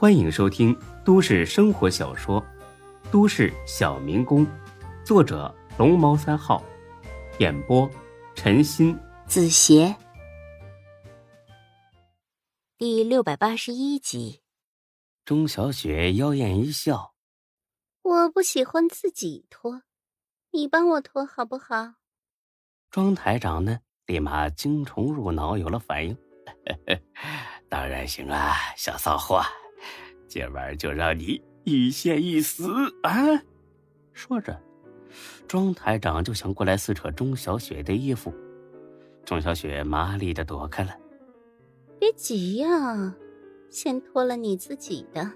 欢迎收听都市生活小说《都市小民工》，作者龙猫三号，演播陈鑫、子邪，第六百八十一集。钟小雪妖艳一笑：“我不喜欢自己脱，你帮我脱好不好？”庄台长呢，立马精虫入脑，有了反应：“ 当然行啊，小骚货。”今晚就让你一仙一死啊！说着，庄台长就想过来撕扯钟小雪的衣服，钟小雪麻利的躲开了。别急呀，先脱了你自己的。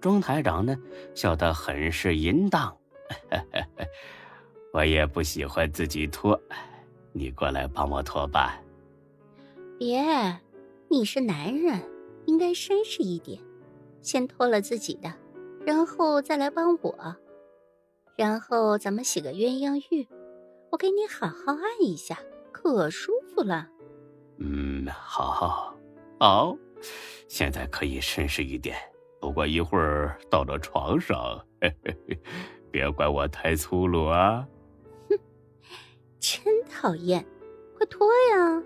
庄台长呢，笑得很是淫荡。我也不喜欢自己脱，你过来帮我脱吧。别，你是男人，应该绅士一点。先脱了自己的，然后再来帮我，然后咱们洗个鸳鸯浴，我给你好好按一下，可舒服了。嗯，好，好，现在可以绅士一点。不过一会儿到了床上，别怪我太粗鲁啊！哼，真讨厌，快脱呀！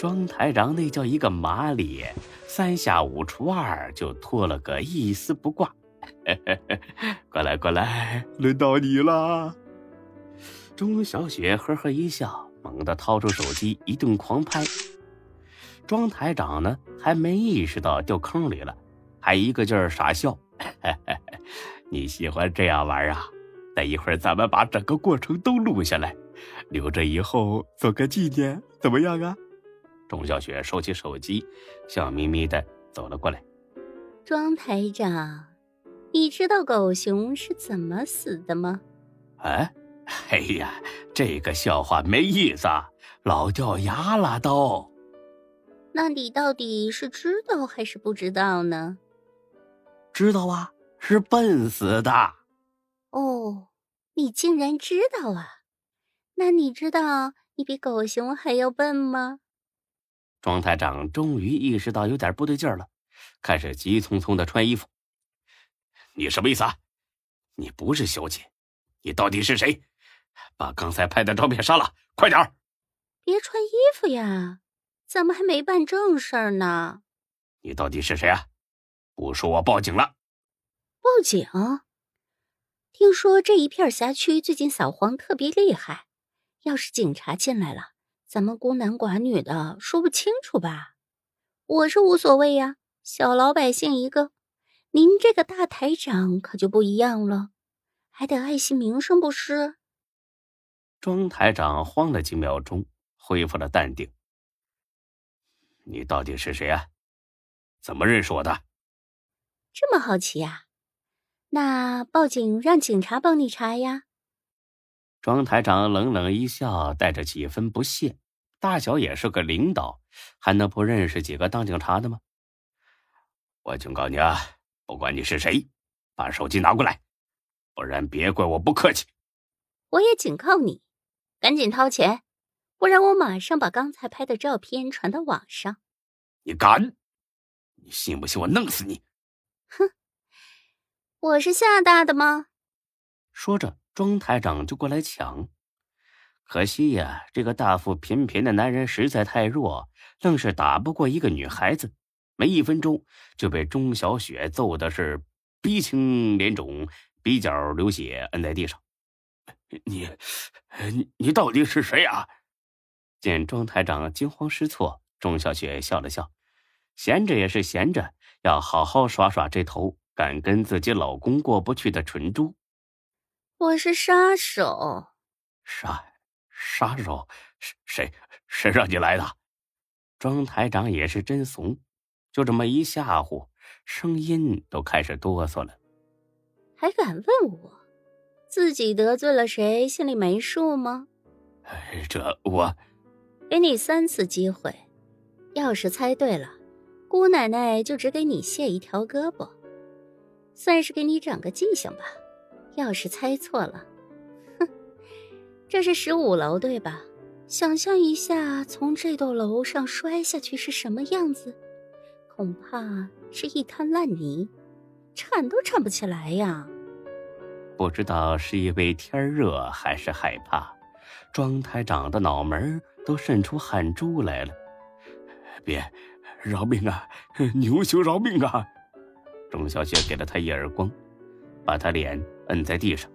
庄台长那叫一个麻利，三下五除二就脱了个一丝不挂。过来，过来，轮到你了。钟小雪呵呵一笑，猛地掏出手机，一顿狂拍。庄台长呢，还没意识到掉坑里了，还一个劲儿傻笑。你喜欢这样玩啊？等一会儿咱们把整个过程都录下来，留着以后做个纪念，怎么样啊？钟小雪收起手机，笑眯眯的走了过来。庄台长，你知道狗熊是怎么死的吗？哎，哎呀，这个笑话没意思，老掉牙了都。那你到底是知道还是不知道呢？知道啊，是笨死的。哦，你竟然知道啊？那你知道你比狗熊还要笨吗？庄台长终于意识到有点不对劲了，开始急匆匆的穿衣服。你什么意思啊？你不是小姐，你到底是谁？把刚才拍的照片删了，快点别穿衣服呀，咱们还没办正事儿呢。你到底是谁啊？不说我报警了。报警？听说这一片辖区最近扫黄特别厉害，要是警察进来了。咱们孤男寡女的说不清楚吧？我是无所谓呀，小老百姓一个。您这个大台长可就不一样了，还得爱惜名声不是？庄台长慌了几秒钟，恢复了淡定。你到底是谁啊？怎么认识我的？这么好奇呀？那报警让警察帮你查呀？庄台长冷冷一笑，带着几分不屑。大小也是个领导，还能不认识几个当警察的吗？我警告你啊，不管你是谁，把手机拿过来，不然别怪我不客气。我也警告你，赶紧掏钱，不然我马上把刚才拍的照片传到网上。你敢？你信不信我弄死你？哼，我是吓大的吗？说着。庄台长就过来抢，可惜呀，这个大腹便便的男人实在太弱，愣是打不过一个女孩子。没一分钟就被钟小雪揍的是鼻青脸肿，鼻角流血，摁在地上。你，你，你到底是谁啊？见庄台长惊慌失措，钟小雪笑了笑，闲着也是闲着，要好好耍耍这头敢跟自己老公过不去的蠢猪。我是杀手，杀杀手，谁谁让你来的？庄台长也是真怂，就这么一吓唬，声音都开始哆嗦了。还敢问我，自己得罪了谁，心里没数吗？这我给你三次机会，要是猜对了，姑奶奶就只给你卸一条胳膊，算是给你长个记性吧。要是猜错了，哼，这是十五楼对吧？想象一下，从这栋楼上摔下去是什么样子，恐怕是一滩烂泥，铲都铲不起来呀。不知道是因为天热还是害怕，庄台长的脑门都渗出汗珠来了。别，饶命啊！牛兄饶命啊！钟小雪给了他一耳光，把他脸摁在地上。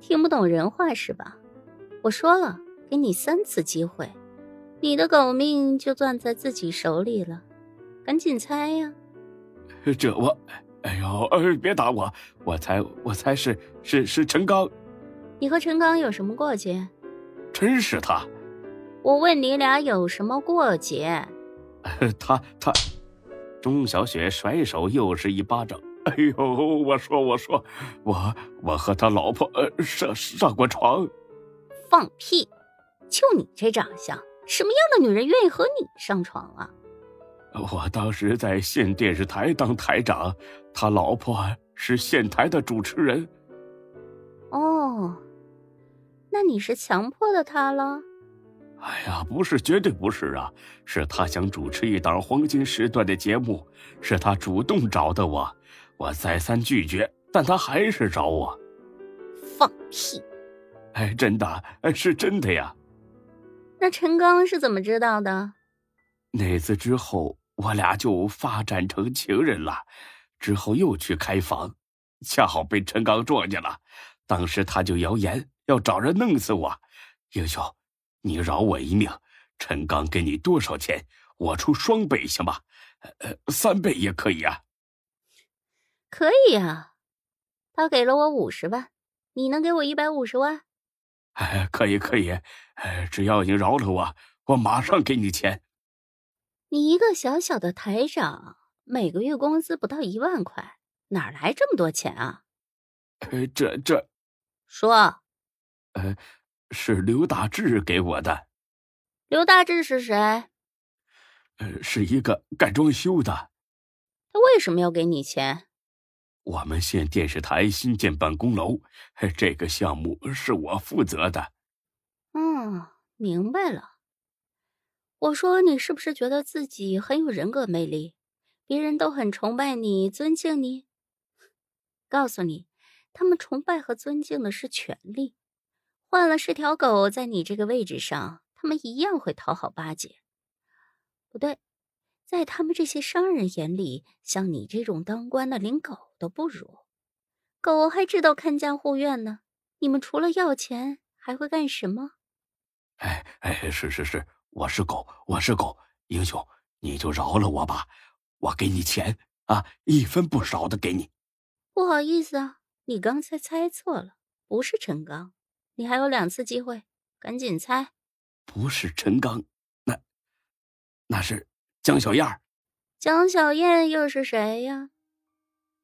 听不懂人话是吧？我说了，给你三次机会，你的狗命就攥在自己手里了，赶紧猜呀！这我，哎呦，别打我！我猜，我猜是是是陈刚。你和陈刚有什么过节？真是他！我问你俩有什么过节？他 他，钟小雪甩手又是一巴掌。哎呦，我说我说，我我和他老婆呃上上过床。放屁！就你这长相，什么样的女人愿意和你上床啊？我当时在县电视台当台长，他老婆是县台的主持人。哦，那你是强迫的他了？哎呀，不是，绝对不是啊！是他想主持一档黄金时段的节目，是他主动找的我，我再三拒绝，但他还是找我。放屁！哎，真的，是真的呀。那陈刚是怎么知道的？那次之后，我俩就发展成情人了。之后又去开房，恰好被陈刚撞见了。当时他就谣言要找人弄死我。英雄，你饶我一命。陈刚给你多少钱？我出双倍行吗？呃，三倍也可以啊。可以啊。他给了我五十万，你能给我一百五十万？哎，可以可以，哎，只要你饶了我，我马上给你钱。你一个小小的台长，每个月工资不到一万块，哪来这么多钱啊？呃，这这，说，呃，是刘大志给我的。刘大志是谁？呃，是一个干装修的。他为什么要给你钱？我们县电视台新建办公楼，这个项目是我负责的。嗯，明白了。我说你是不是觉得自己很有人格魅力，别人都很崇拜你、尊敬你？告诉你，他们崇拜和尊敬的是权力。换了是条狗在你这个位置上，他们一样会讨好巴结。不对。在他们这些商人眼里，像你这种当官的连狗都不如，狗还知道看家护院呢。你们除了要钱，还会干什么？哎哎，是是是，我是狗，我是狗，英雄，你就饶了我吧，我给你钱啊，一分不少的给你。不好意思啊，你刚才猜错了，不是陈刚，你还有两次机会，赶紧猜。不是陈刚，那那是。江小燕，江小燕又是谁呀？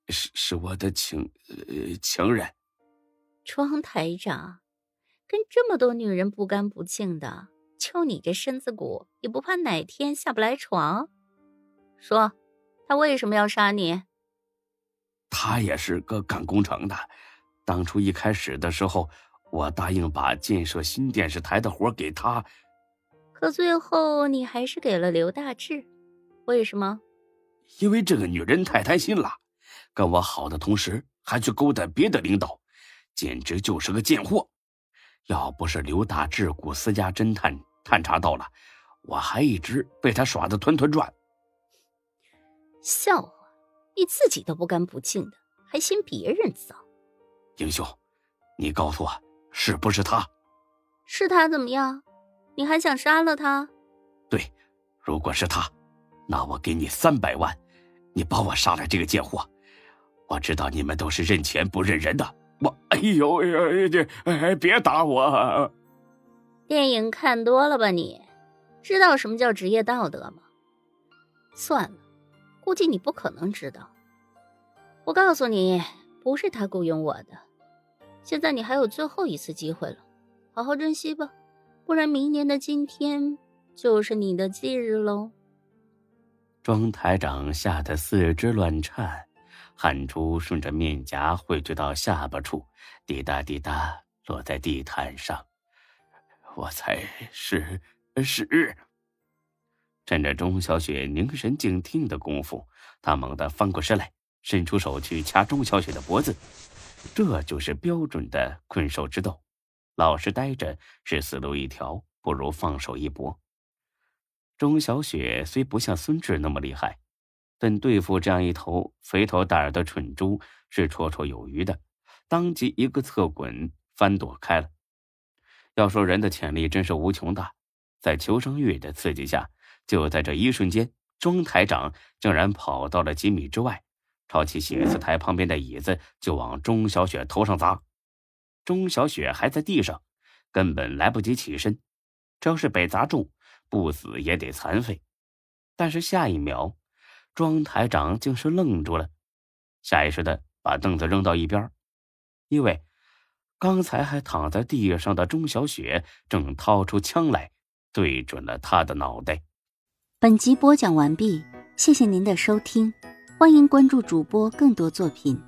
是是我的情呃情人。庄台长，跟这么多女人不干不净的，就你这身子骨，也不怕哪天下不来床？说，他为什么要杀你？他也是个干工程的，当初一开始的时候，我答应把建设新电视台的活给他。可最后你还是给了刘大志，为什么？因为这个女人太贪心了，跟我好的同时还去勾搭别的领导，简直就是个贱货。要不是刘大志雇私家侦探探查到了，我还一直被他耍得团团转。笑话，你自己都不干不净的，还嫌别人脏？英雄，你告诉我，是不是他？是他怎么样？你还想杀了他？对，如果是他，那我给你三百万，你帮我杀了这个贱货。我知道你们都是认钱不认人的。我，哎呦哎呦，这哎别打我！电影看多了吧？你知道什么叫职业道德吗？算了，估计你不可能知道。我告诉你，不是他雇佣我的。现在你还有最后一次机会了，好好珍惜吧。不然，明年的今天就是你的忌日喽。庄台长吓得四肢乱颤，汗珠顺着面颊汇聚到下巴处，滴答滴答落在地毯上。我猜是是。趁着钟小雪凝神静听的功夫，他猛地翻过身来，伸出手去掐钟小雪的脖子。这就是标准的困兽之斗，老实待着是死路一条，不如放手一搏。钟小雪虽不像孙志那么厉害，但对付这样一头肥头大耳的蠢猪是绰绰有余的，当即一个侧滚翻躲开了。要说人的潜力真是无穷大，在求生欲的刺激下，就在这一瞬间，庄台长竟然跑到了几米之外。抄起写字台旁边的椅子就往钟小雪头上砸，钟小雪还在地上，根本来不及起身。这要是被砸中，不死也得残废。但是下一秒，庄台长竟是愣住了，下意识的把凳子扔到一边，因为刚才还躺在地上的钟小雪正掏出枪来，对准了他的脑袋。本集播讲完毕，谢谢您的收听。欢迎关注主播更多作品。